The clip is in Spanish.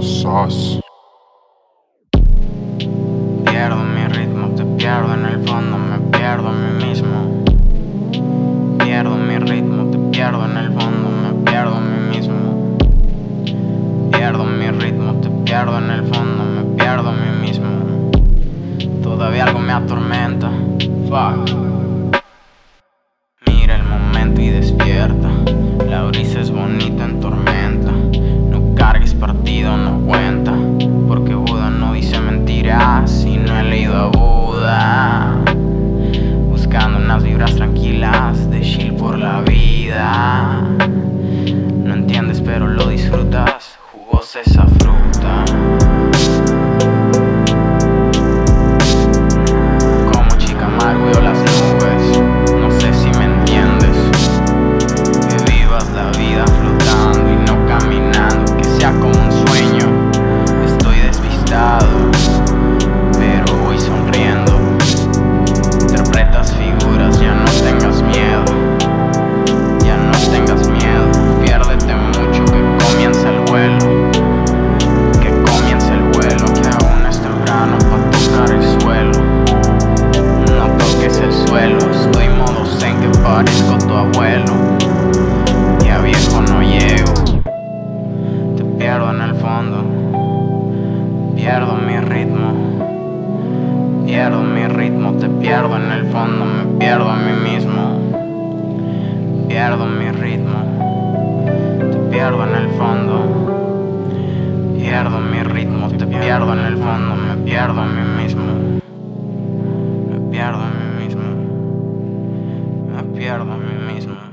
sauce. Pierdo mi ritmo, te pierdo en el fondo, me pierdo a mí mismo. Pierdo mi ritmo, te pierdo en el fondo, me pierdo a mí mismo. Pierdo mi ritmo, te pierdo en el fondo, me pierdo a mí mismo. Todavía algo me atormenta. Fuck. Que parezco tu abuelo. Y a viejo no llego, te pierdo en el fondo, pierdo mi ritmo, pierdo mi ritmo, te pierdo en el fondo, me pierdo a mí mismo, pierdo mi ritmo, te pierdo en el fondo. Pierdo mi ritmo, te pierdo en el fondo, me pierdo a mí mismo. Me pierdo a mí mismo. Me pierdo a mí mismo.